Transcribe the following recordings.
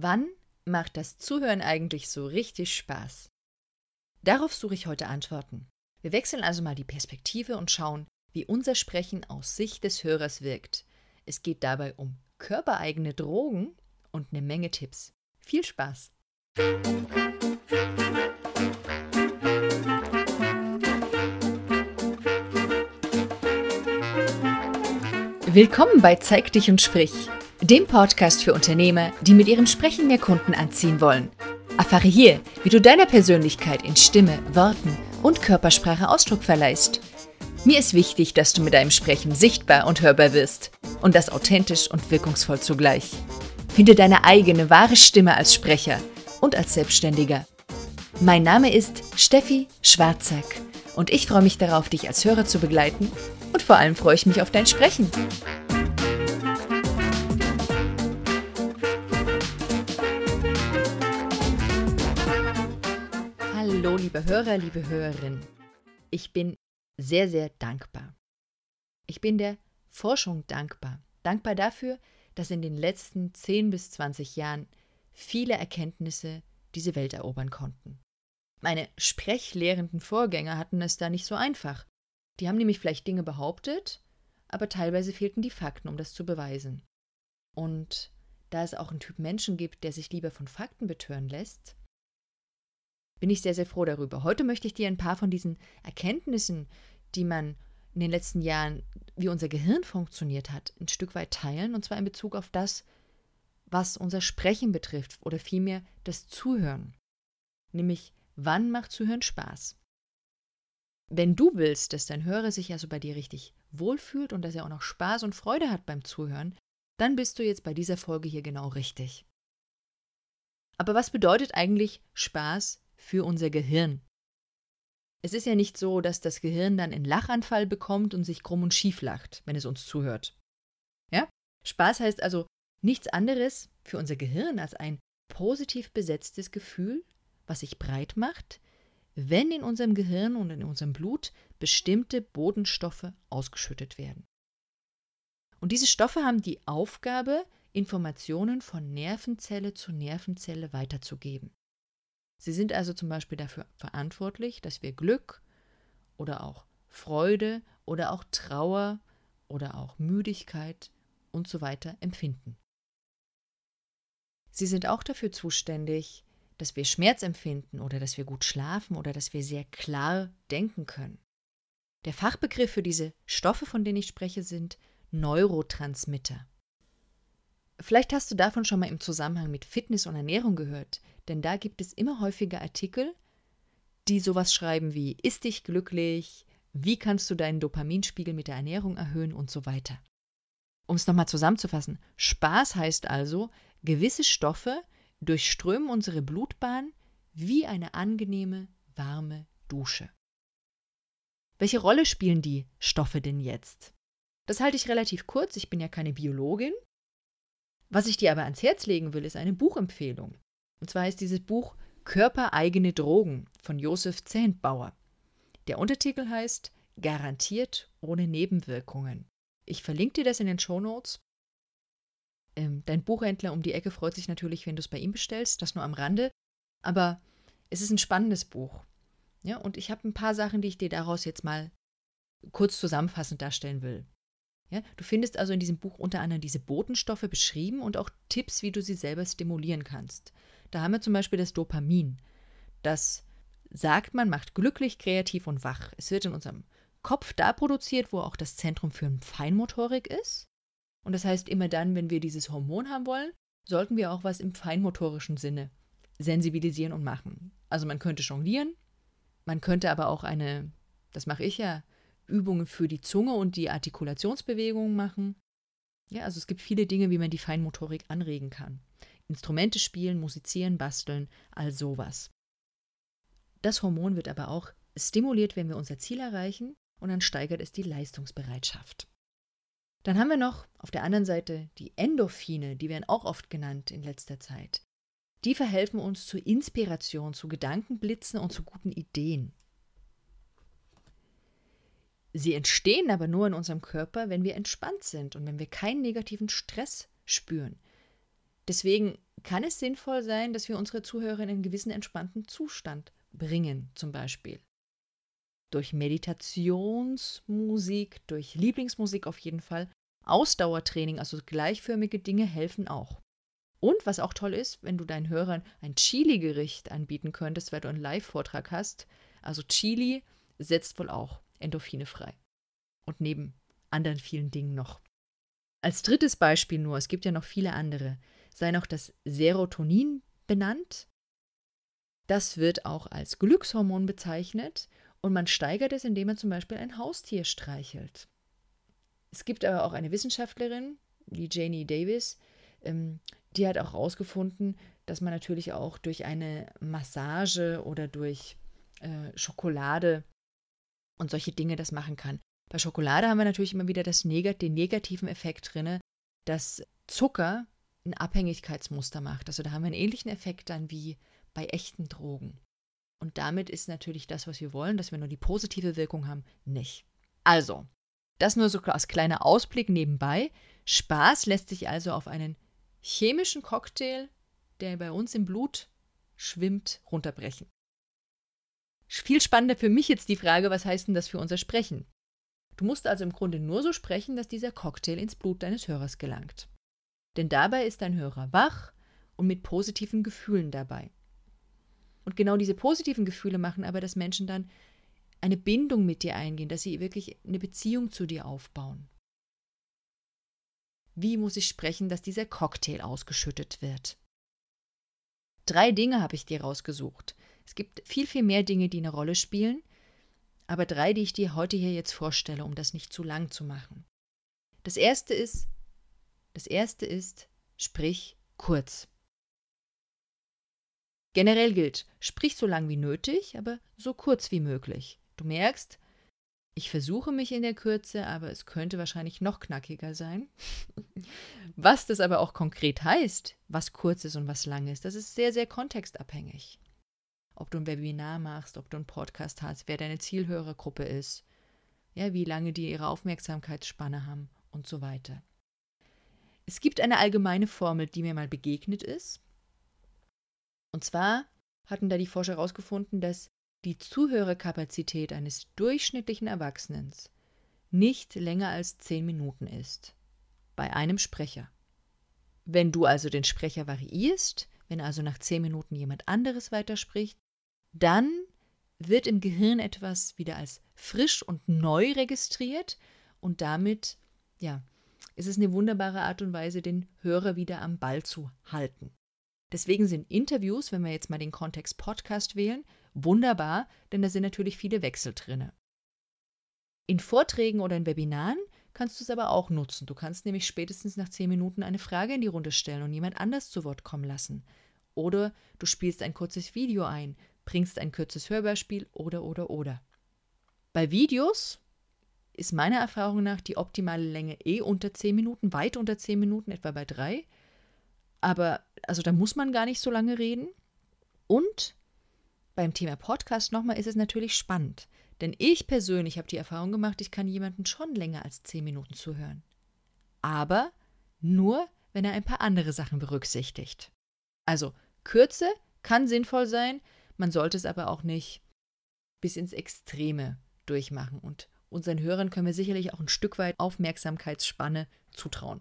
Wann macht das Zuhören eigentlich so richtig Spaß? Darauf suche ich heute Antworten. Wir wechseln also mal die Perspektive und schauen, wie unser Sprechen aus Sicht des Hörers wirkt. Es geht dabei um körpereigene Drogen und eine Menge Tipps. Viel Spaß! Willkommen bei Zeig dich und sprich, dem Podcast für Unternehmer, die mit ihrem Sprechen mehr Kunden anziehen wollen. Erfahre hier, wie du deiner Persönlichkeit in Stimme, Worten und Körpersprache Ausdruck verleihst. Mir ist wichtig, dass du mit deinem Sprechen sichtbar und hörbar wirst und das authentisch und wirkungsvoll zugleich. Finde deine eigene wahre Stimme als Sprecher und als Selbstständiger. Mein Name ist Steffi Schwarzack und ich freue mich darauf, dich als Hörer zu begleiten und vor allem freue ich mich auf dein Sprechen. Liebe Hörer, liebe Hörerin. Ich bin sehr, sehr dankbar. Ich bin der Forschung dankbar. Dankbar dafür, dass in den letzten 10 bis 20 Jahren viele Erkenntnisse diese Welt erobern konnten. Meine sprechlehrenden Vorgänger hatten es da nicht so einfach. Die haben nämlich vielleicht Dinge behauptet, aber teilweise fehlten die Fakten, um das zu beweisen. Und da es auch einen Typ Menschen gibt, der sich lieber von Fakten betören lässt, bin ich sehr, sehr froh darüber. Heute möchte ich dir ein paar von diesen Erkenntnissen, die man in den letzten Jahren, wie unser Gehirn funktioniert hat, ein Stück weit teilen, und zwar in Bezug auf das, was unser Sprechen betrifft oder vielmehr das Zuhören. Nämlich, wann macht Zuhören Spaß? Wenn du willst, dass dein Hörer sich also bei dir richtig wohlfühlt und dass er auch noch Spaß und Freude hat beim Zuhören, dann bist du jetzt bei dieser Folge hier genau richtig. Aber was bedeutet eigentlich Spaß für unser Gehirn? Es ist ja nicht so, dass das Gehirn dann einen Lachanfall bekommt und sich krumm und schief lacht, wenn es uns zuhört. Ja? Spaß heißt also nichts anderes für unser Gehirn als ein positiv besetztes Gefühl, was sich breit macht, wenn in unserem Gehirn und in unserem Blut bestimmte Bodenstoffe ausgeschüttet werden. Und diese Stoffe haben die Aufgabe, Informationen von Nervenzelle zu Nervenzelle weiterzugeben. Sie sind also zum Beispiel dafür verantwortlich, dass wir Glück oder auch Freude oder auch Trauer oder auch Müdigkeit und so weiter empfinden. Sie sind auch dafür zuständig, dass wir Schmerz empfinden oder dass wir gut schlafen oder dass wir sehr klar denken können. Der Fachbegriff für diese Stoffe, von denen ich spreche, sind Neurotransmitter. Vielleicht hast du davon schon mal im Zusammenhang mit Fitness und Ernährung gehört, denn da gibt es immer häufiger Artikel, die sowas schreiben wie Ist dich glücklich? Wie kannst du deinen Dopaminspiegel mit der Ernährung erhöhen und so weiter. Um es nochmal zusammenzufassen, Spaß heißt also, gewisse Stoffe, durchströmen unsere Blutbahn wie eine angenehme, warme Dusche. Welche Rolle spielen die Stoffe denn jetzt? Das halte ich relativ kurz, ich bin ja keine Biologin. Was ich dir aber ans Herz legen will, ist eine Buchempfehlung. Und zwar heißt dieses Buch Körpereigene Drogen von Josef Zehntbauer. Der Untertitel heißt Garantiert ohne Nebenwirkungen. Ich verlinke dir das in den Show Notes ähm, dein Buchhändler um die Ecke freut sich natürlich, wenn du es bei ihm bestellst, das nur am Rande. Aber es ist ein spannendes Buch. Ja, und ich habe ein paar Sachen, die ich dir daraus jetzt mal kurz zusammenfassend darstellen will. Ja, du findest also in diesem Buch unter anderem diese Botenstoffe beschrieben und auch Tipps, wie du sie selber stimulieren kannst. Da haben wir zum Beispiel das Dopamin. Das sagt man, macht glücklich, kreativ und wach. Es wird in unserem Kopf da produziert, wo auch das Zentrum für Feinmotorik ist. Und das heißt, immer dann, wenn wir dieses Hormon haben wollen, sollten wir auch was im feinmotorischen Sinne sensibilisieren und machen. Also man könnte jonglieren, man könnte aber auch eine, das mache ich ja, Übungen für die Zunge und die Artikulationsbewegungen machen. Ja, also es gibt viele Dinge, wie man die Feinmotorik anregen kann. Instrumente spielen, musizieren, basteln, all sowas. Das Hormon wird aber auch stimuliert, wenn wir unser Ziel erreichen und dann steigert es die Leistungsbereitschaft. Dann haben wir noch auf der anderen Seite die Endorphine, die werden auch oft genannt in letzter Zeit. Die verhelfen uns zur Inspiration, zu Gedankenblitzen und zu guten Ideen. Sie entstehen aber nur in unserem Körper, wenn wir entspannt sind und wenn wir keinen negativen Stress spüren. Deswegen kann es sinnvoll sein, dass wir unsere Zuhörer in einen gewissen entspannten Zustand bringen, zum Beispiel. Durch Meditationsmusik, durch Lieblingsmusik auf jeden Fall. Ausdauertraining, also gleichförmige Dinge helfen auch. Und was auch toll ist, wenn du deinen Hörern ein Chili-Gericht anbieten könntest, weil du einen Live-Vortrag hast. Also Chili setzt wohl auch Endorphine frei. Und neben anderen vielen Dingen noch. Als drittes Beispiel nur, es gibt ja noch viele andere, sei noch das Serotonin benannt. Das wird auch als Glückshormon bezeichnet und man steigert es, indem man zum Beispiel ein Haustier streichelt. Es gibt aber auch eine Wissenschaftlerin, die Janie Davis, ähm, die hat auch herausgefunden, dass man natürlich auch durch eine Massage oder durch äh, Schokolade und solche Dinge das machen kann. Bei Schokolade haben wir natürlich immer wieder das Negat den negativen Effekt drin, dass Zucker ein Abhängigkeitsmuster macht. Also da haben wir einen ähnlichen Effekt dann wie bei echten Drogen. Und damit ist natürlich das, was wir wollen, dass wir nur die positive Wirkung haben, nicht. Also, das nur so als kleiner Ausblick nebenbei. Spaß lässt sich also auf einen chemischen Cocktail, der bei uns im Blut schwimmt, runterbrechen. Viel spannender für mich jetzt die Frage, was heißt denn das für unser Sprechen? Du musst also im Grunde nur so sprechen, dass dieser Cocktail ins Blut deines Hörers gelangt. Denn dabei ist dein Hörer wach und mit positiven Gefühlen dabei. Und genau diese positiven Gefühle machen aber, dass Menschen dann eine Bindung mit dir eingehen, dass sie wirklich eine Beziehung zu dir aufbauen. Wie muss ich sprechen, dass dieser Cocktail ausgeschüttet wird? Drei Dinge habe ich dir rausgesucht. Es gibt viel, viel mehr Dinge, die eine Rolle spielen, aber drei, die ich dir heute hier jetzt vorstelle, um das nicht zu lang zu machen. Das erste ist, das erste ist, sprich kurz. Generell gilt, sprich so lang wie nötig, aber so kurz wie möglich. Du merkst, ich versuche mich in der Kürze, aber es könnte wahrscheinlich noch knackiger sein. was das aber auch konkret heißt, was kurz ist und was lang ist, das ist sehr, sehr kontextabhängig. Ob du ein Webinar machst, ob du einen Podcast hast, wer deine Zielhörergruppe ist, ja, wie lange die ihre Aufmerksamkeitsspanne haben und so weiter. Es gibt eine allgemeine Formel, die mir mal begegnet ist. Und zwar hatten da die Forscher herausgefunden, dass die Zuhörerkapazität eines durchschnittlichen Erwachsenen nicht länger als zehn Minuten ist. Bei einem Sprecher. Wenn du also den Sprecher variierst, wenn also nach zehn Minuten jemand anderes weiterspricht, dann wird im Gehirn etwas wieder als frisch und neu registriert und damit, ja, ist es eine wunderbare Art und Weise, den Hörer wieder am Ball zu halten. Deswegen sind Interviews, wenn wir jetzt mal den Kontext Podcast wählen, wunderbar, denn da sind natürlich viele Wechsel drin. In Vorträgen oder in Webinaren kannst du es aber auch nutzen. Du kannst nämlich spätestens nach zehn Minuten eine Frage in die Runde stellen und jemand anders zu Wort kommen lassen. Oder du spielst ein kurzes Video ein, bringst ein kurzes Hörbeispiel oder oder oder. Bei Videos ist meiner Erfahrung nach die optimale Länge eh unter zehn Minuten, weit unter zehn Minuten, etwa bei drei. Aber also da muss man gar nicht so lange reden. Und beim Thema Podcast nochmal ist es natürlich spannend. Denn ich persönlich habe die Erfahrung gemacht, ich kann jemanden schon länger als zehn Minuten zuhören. Aber nur, wenn er ein paar andere Sachen berücksichtigt. Also Kürze kann sinnvoll sein, man sollte es aber auch nicht bis ins Extreme durchmachen. Und unseren Hörern können wir sicherlich auch ein Stück weit Aufmerksamkeitsspanne zutrauen.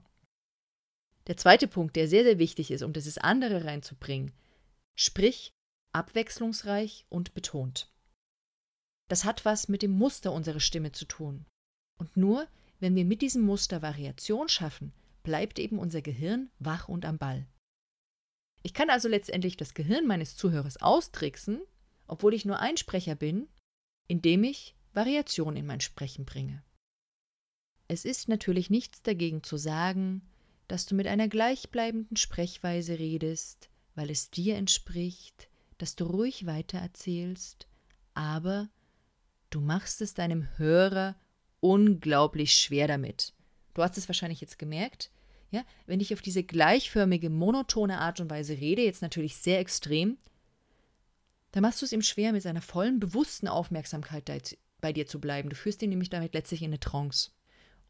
Der zweite Punkt, der sehr, sehr wichtig ist, um dieses andere reinzubringen, sprich abwechslungsreich und betont. Das hat was mit dem Muster unserer Stimme zu tun. Und nur wenn wir mit diesem Muster Variation schaffen, bleibt eben unser Gehirn wach und am Ball. Ich kann also letztendlich das Gehirn meines Zuhörers austricksen, obwohl ich nur ein Sprecher bin, indem ich Variation in mein Sprechen bringe. Es ist natürlich nichts dagegen zu sagen, dass du mit einer gleichbleibenden Sprechweise redest, weil es dir entspricht, dass du ruhig weitererzählst, aber du machst es deinem Hörer unglaublich schwer damit. Du hast es wahrscheinlich jetzt gemerkt, ja, wenn ich auf diese gleichförmige, monotone Art und Weise rede, jetzt natürlich sehr extrem, dann machst du es ihm schwer, mit seiner vollen, bewussten Aufmerksamkeit bei dir zu bleiben. Du führst ihn nämlich damit letztlich in eine Trance.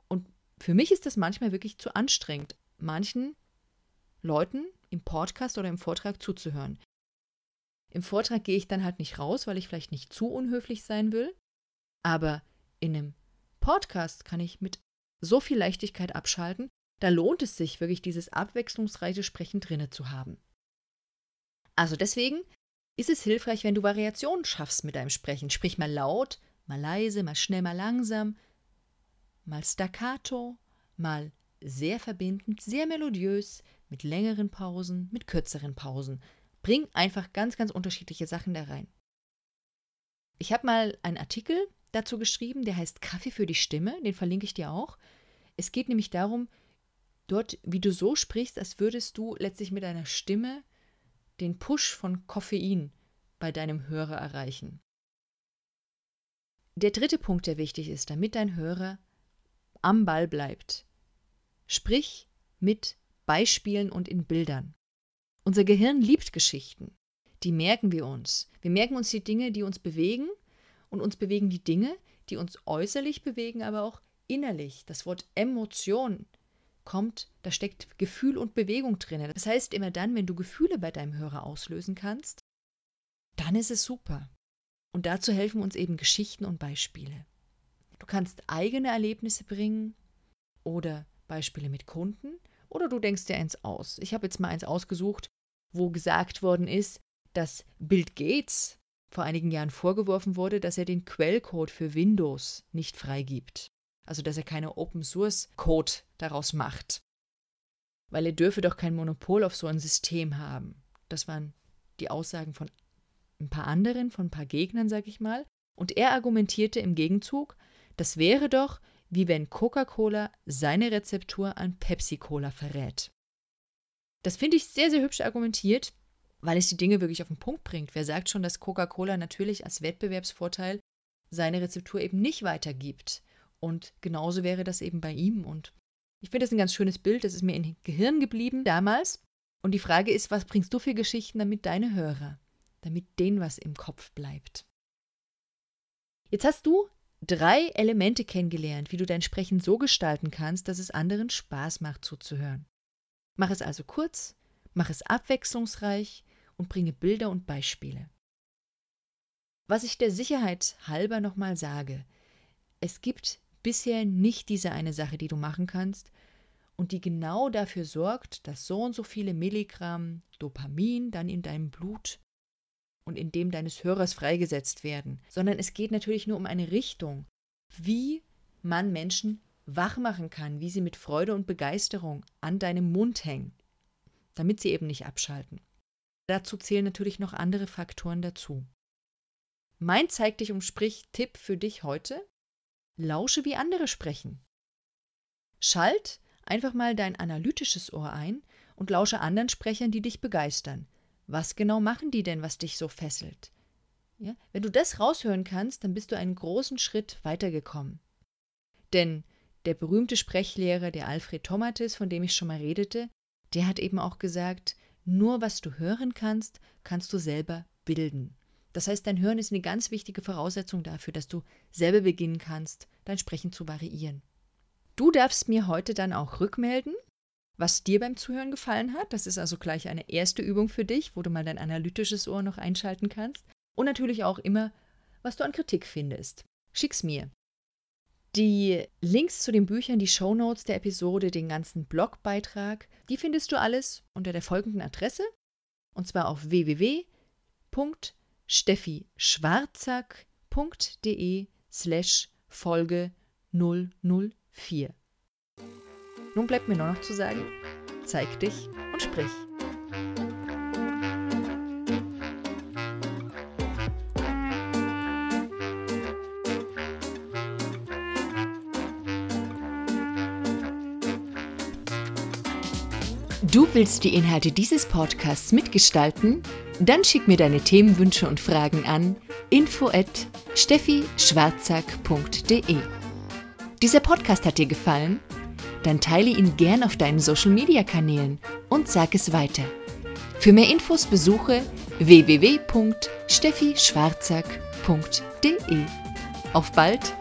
Und für mich ist das manchmal wirklich zu anstrengend. Manchen Leuten im Podcast oder im Vortrag zuzuhören. Im Vortrag gehe ich dann halt nicht raus, weil ich vielleicht nicht zu unhöflich sein will, aber in einem Podcast kann ich mit so viel Leichtigkeit abschalten, da lohnt es sich wirklich, dieses abwechslungsreiche Sprechen drinne zu haben. Also deswegen ist es hilfreich, wenn du Variationen schaffst mit deinem Sprechen. Sprich mal laut, mal leise, mal schnell, mal langsam, mal staccato, mal sehr verbindend, sehr melodiös, mit längeren Pausen, mit kürzeren Pausen. Bring einfach ganz, ganz unterschiedliche Sachen da rein. Ich habe mal einen Artikel dazu geschrieben, der heißt Kaffee für die Stimme, den verlinke ich dir auch. Es geht nämlich darum, dort, wie du so sprichst, als würdest du letztlich mit deiner Stimme den Push von Koffein bei deinem Hörer erreichen. Der dritte Punkt, der wichtig ist, damit dein Hörer am Ball bleibt. Sprich mit Beispielen und in Bildern. Unser Gehirn liebt Geschichten. Die merken wir uns. Wir merken uns die Dinge, die uns bewegen und uns bewegen die Dinge, die uns äußerlich bewegen, aber auch innerlich. Das Wort Emotion kommt, da steckt Gefühl und Bewegung drin. Das heißt, immer dann, wenn du Gefühle bei deinem Hörer auslösen kannst, dann ist es super. Und dazu helfen uns eben Geschichten und Beispiele. Du kannst eigene Erlebnisse bringen oder Beispiele mit Kunden oder du denkst dir eins aus. Ich habe jetzt mal eins ausgesucht, wo gesagt worden ist, dass Bill Gates vor einigen Jahren vorgeworfen wurde, dass er den Quellcode für Windows nicht freigibt. Also dass er keine Open Source Code daraus macht. Weil er dürfe doch kein Monopol auf so ein System haben. Das waren die Aussagen von ein paar anderen, von ein paar Gegnern, sag ich mal. Und er argumentierte im Gegenzug, das wäre doch, wie wenn Coca-Cola seine Rezeptur an Pepsi-Cola verrät. Das finde ich sehr, sehr hübsch argumentiert, weil es die Dinge wirklich auf den Punkt bringt. Wer sagt schon, dass Coca-Cola natürlich als Wettbewerbsvorteil seine Rezeptur eben nicht weitergibt? Und genauso wäre das eben bei ihm. Und ich finde das ein ganz schönes Bild. Das ist mir im Gehirn geblieben damals. Und die Frage ist, was bringst du für Geschichten, damit deine Hörer, damit denen was im Kopf bleibt? Jetzt hast du drei Elemente kennengelernt, wie du dein Sprechen so gestalten kannst, dass es anderen Spaß macht zuzuhören. Mach es also kurz, mach es abwechslungsreich und bringe Bilder und Beispiele. Was ich der Sicherheit halber nochmal sage, es gibt bisher nicht diese eine Sache, die du machen kannst und die genau dafür sorgt, dass so und so viele Milligramm Dopamin dann in deinem Blut und in dem deines Hörers freigesetzt werden, sondern es geht natürlich nur um eine Richtung, wie man Menschen wach machen kann, wie sie mit Freude und Begeisterung an deinem Mund hängen, damit sie eben nicht abschalten. Dazu zählen natürlich noch andere Faktoren dazu. Mein Zeig dich und sprich Tipp für dich heute Lausche, wie andere sprechen. Schalt einfach mal dein analytisches Ohr ein und lausche anderen Sprechern, die dich begeistern. Was genau machen die denn, was dich so fesselt? Ja? Wenn du das raushören kannst, dann bist du einen großen Schritt weitergekommen. Denn der berühmte Sprechlehrer, der Alfred Tomatis, von dem ich schon mal redete, der hat eben auch gesagt, nur was du hören kannst, kannst du selber bilden. Das heißt, dein Hören ist eine ganz wichtige Voraussetzung dafür, dass du selber beginnen kannst, dein Sprechen zu variieren. Du darfst mir heute dann auch rückmelden, was dir beim Zuhören gefallen hat. Das ist also gleich eine erste Übung für dich, wo du mal dein analytisches Ohr noch einschalten kannst. Und natürlich auch immer, was du an Kritik findest. Schick's mir. Die Links zu den Büchern, die Shownotes der Episode, den ganzen Blogbeitrag, die findest du alles unter der folgenden Adresse. Und zwar auf www steffischwarzack.de slash Folge 004. Nun bleibt mir nur noch zu sagen, zeig dich und sprich. Du willst die Inhalte dieses Podcasts mitgestalten? Dann schick mir deine Themenwünsche und Fragen an info at steffischwarzack.de. Dieser Podcast hat dir gefallen? Dann teile ihn gern auf deinen Social Media Kanälen und sag es weiter. Für mehr Infos besuche www.steffischwarzack.de. Auf bald!